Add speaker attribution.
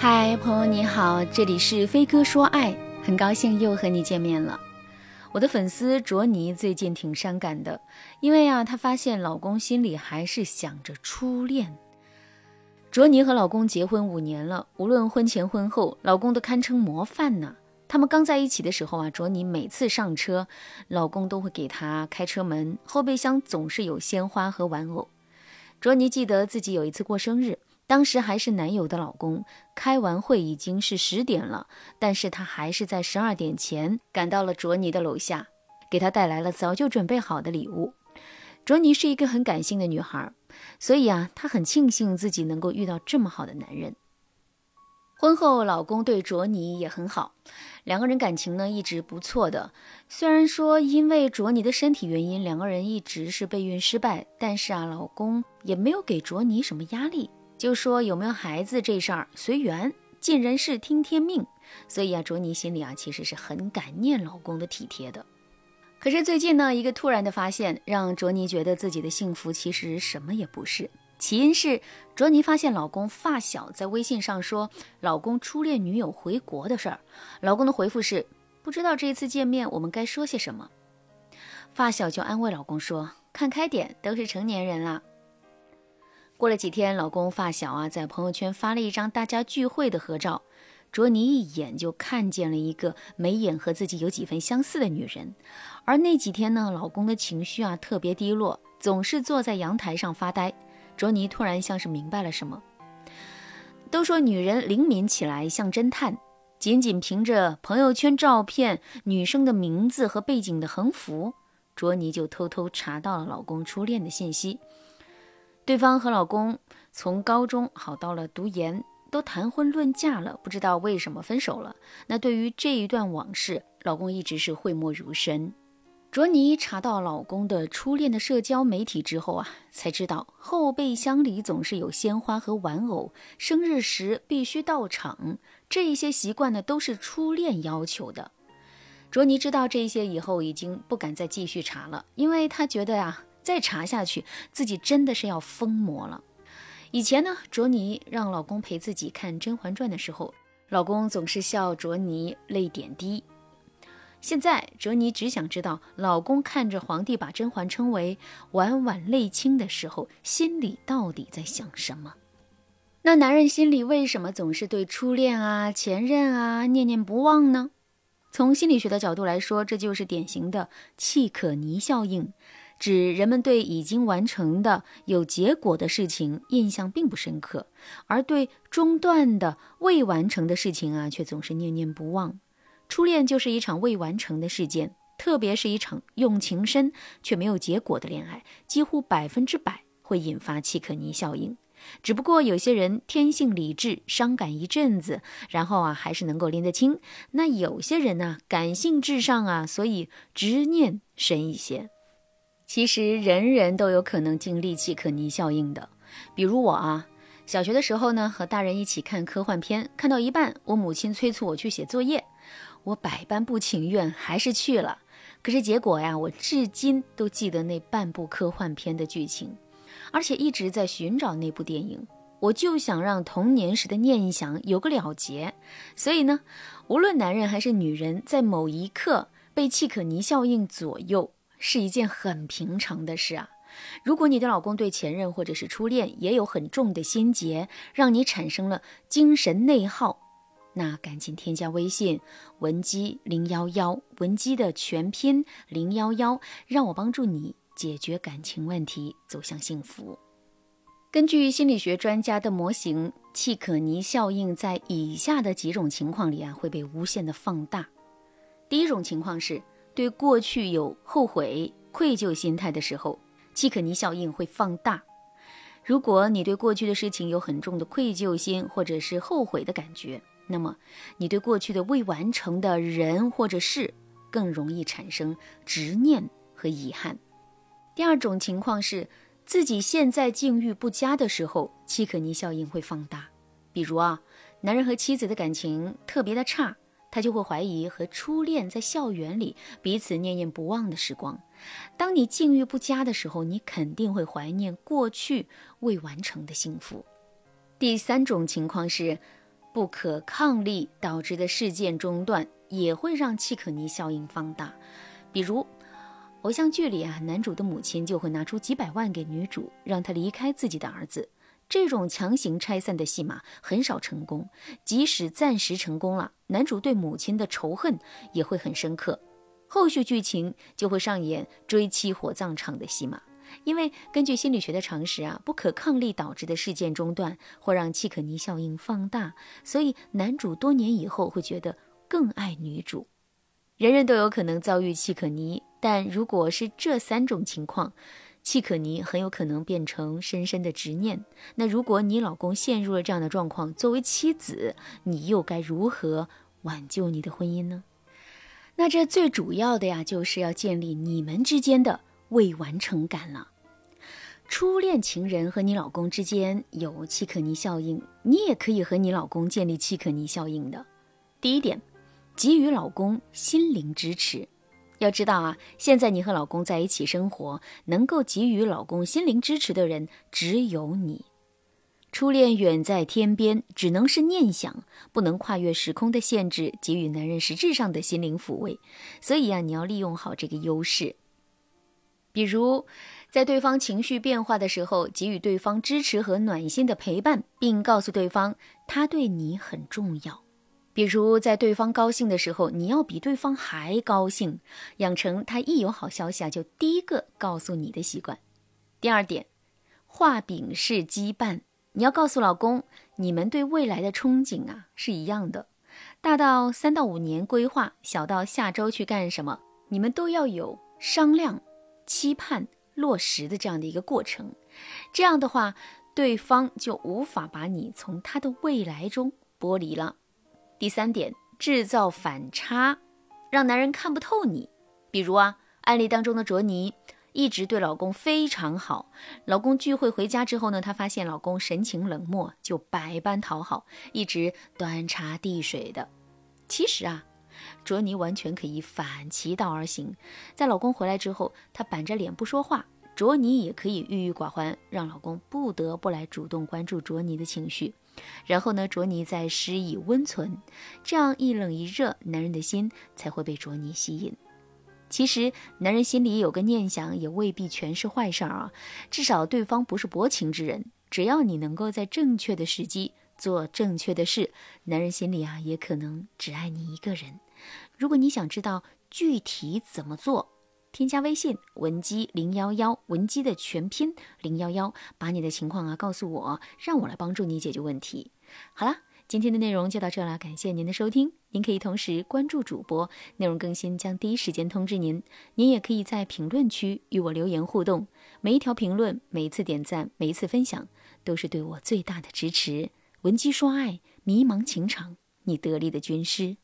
Speaker 1: 嗨，朋友你好，这里是飞哥说爱，很高兴又和你见面了。我的粉丝卓尼最近挺伤感的，因为啊，她发现老公心里还是想着初恋。卓尼和老公结婚五年了，无论婚前婚后，老公都堪称模范呢。他们刚在一起的时候啊，卓尼每次上车，老公都会给她开车门，后备箱总是有鲜花和玩偶。卓尼记得自己有一次过生日。当时还是男友的老公，开完会已经是十点了，但是他还是在十二点前赶到了卓尼的楼下，给他带来了早就准备好的礼物。卓尼是一个很感性的女孩，所以啊，她很庆幸自己能够遇到这么好的男人。婚后，老公对卓尼也很好，两个人感情呢一直不错的。虽然说因为卓尼的身体原因，两个人一直是备孕失败，但是啊，老公也没有给卓尼什么压力。就说有没有孩子这事儿随缘，尽人事听天命。所以啊，卓尼心里啊其实是很感念老公的体贴的。可是最近呢，一个突然的发现让卓尼觉得自己的幸福其实什么也不是。起因是卓尼发现老公发小在微信上说老公初恋女友回国的事儿，老公的回复是不知道这一次见面我们该说些什么。发小就安慰老公说看开点，都是成年人了。过了几天，老公发小啊在朋友圈发了一张大家聚会的合照，卓尼一眼就看见了一个眉眼和自己有几分相似的女人。而那几天呢，老公的情绪啊特别低落，总是坐在阳台上发呆。卓尼突然像是明白了什么。都说女人灵敏起来像侦探，仅仅凭着朋友圈照片、女生的名字和背景的横幅，卓尼就偷偷查到了老公初恋的信息。对方和老公从高中好到了读研，都谈婚论嫁了，不知道为什么分手了。那对于这一段往事，老公一直是讳莫如深。卓尼查到老公的初恋的社交媒体之后啊，才知道后备箱里总是有鲜花和玩偶，生日时必须到场，这一些习惯呢都是初恋要求的。卓尼知道这些以后，已经不敢再继续查了，因为他觉得呀。再查下去，自己真的是要疯魔了。以前呢，卓尼让老公陪自己看《甄嬛传》的时候，老公总是笑卓尼泪点低。现在，卓尼只想知道，老公看着皇帝把甄嬛称为“婉婉泪清”的时候，心里到底在想什么？那男人心里为什么总是对初恋啊、前任啊念念不忘呢？从心理学的角度来说，这就是典型的契可尼效应。指人们对已经完成的有结果的事情印象并不深刻，而对中断的未完成的事情啊，却总是念念不忘。初恋就是一场未完成的事件，特别是一场用情深却没有结果的恋爱，几乎百分之百会引发契可尼效应。只不过有些人天性理智，伤感一阵子，然后啊还是能够拎得清；那有些人呢，感性至上啊，所以执念深一些。其实人人都有可能经历契可尼效应的，比如我啊，小学的时候呢，和大人一起看科幻片，看到一半，我母亲催促我去写作业，我百般不情愿，还是去了。可是结果呀，我至今都记得那半部科幻片的剧情，而且一直在寻找那部电影。我就想让童年时的念想有个了结。所以呢，无论男人还是女人，在某一刻被契可尼效应左右。是一件很平常的事啊。如果你的老公对前任或者是初恋也有很重的心结，让你产生了精神内耗，那赶紧添加微信文姬零幺幺，文姬的全拼零幺幺，让我帮助你解决感情问题，走向幸福。根据心理学专家的模型，契可尼效应在以下的几种情况里啊会被无限的放大。第一种情况是。对过去有后悔、愧疚心态的时候，契可尼效应会放大。如果你对过去的事情有很重的愧疚心或者是后悔的感觉，那么你对过去的未完成的人或者事更容易产生执念和遗憾。第二种情况是自己现在境遇不佳的时候，契可尼效应会放大。比如啊，男人和妻子的感情特别的差。他就会怀疑和初恋在校园里彼此念念不忘的时光。当你境遇不佳的时候，你肯定会怀念过去未完成的幸福。第三种情况是，不可抗力导致的事件中断，也会让契可尼效应放大。比如，偶像剧里啊，男主的母亲就会拿出几百万给女主，让她离开自己的儿子。这种强行拆散的戏码很少成功，即使暂时成功了，男主对母亲的仇恨也会很深刻，后续剧情就会上演追妻火葬场的戏码。因为根据心理学的常识啊，不可抗力导致的事件中断会让契可尼效应放大，所以男主多年以后会觉得更爱女主。人人都有可能遭遇契可尼，但如果是这三种情况，契可尼很有可能变成深深的执念。那如果你老公陷入了这样的状况，作为妻子，你又该如何挽救你的婚姻呢？那这最主要的呀，就是要建立你们之间的。未完成感了。初恋情人和你老公之间有契可尼效应，你也可以和你老公建立契可尼效应的。第一点，给予老公心灵支持。要知道啊，现在你和老公在一起生活，能够给予老公心灵支持的人只有你。初恋远在天边，只能是念想，不能跨越时空的限制，给予男人实质上的心灵抚慰。所以啊，你要利用好这个优势。比如，在对方情绪变化的时候，给予对方支持和暖心的陪伴，并告诉对方他对你很重要。比如，在对方高兴的时候，你要比对方还高兴，养成他一有好消息啊就第一个告诉你的习惯。第二点，画饼式羁绊，你要告诉老公，你们对未来的憧憬啊是一样的，大到三到五年规划，小到下周去干什么，你们都要有商量。期盼落实的这样的一个过程，这样的话，对方就无法把你从他的未来中剥离了。第三点，制造反差，让男人看不透你。比如啊，案例当中的卓尼一直对老公非常好，老公聚会回家之后呢，她发现老公神情冷漠，就百般讨好，一直端茶递水的。其实啊。卓尼完全可以反其道而行，在老公回来之后，她板着脸不说话。卓尼也可以郁郁寡欢，让老公不得不来主动关注卓尼的情绪。然后呢，卓尼再施以温存，这样一冷一热，男人的心才会被卓尼吸引。其实，男人心里有个念想，也未必全是坏事儿啊。至少对方不是薄情之人，只要你能够在正确的时机做正确的事，男人心里啊，也可能只爱你一个人。如果你想知道具体怎么做，添加微信文姬零幺幺，文姬的全拼零幺幺，把你的情况啊告诉我，让我来帮助你解决问题。好了，今天的内容就到这了，感谢您的收听。您可以同时关注主播，内容更新将第一时间通知您。您也可以在评论区与我留言互动，每一条评论、每一次点赞、每一次分享，都是对我最大的支持。文姬说爱，迷茫情场，你得力的军师。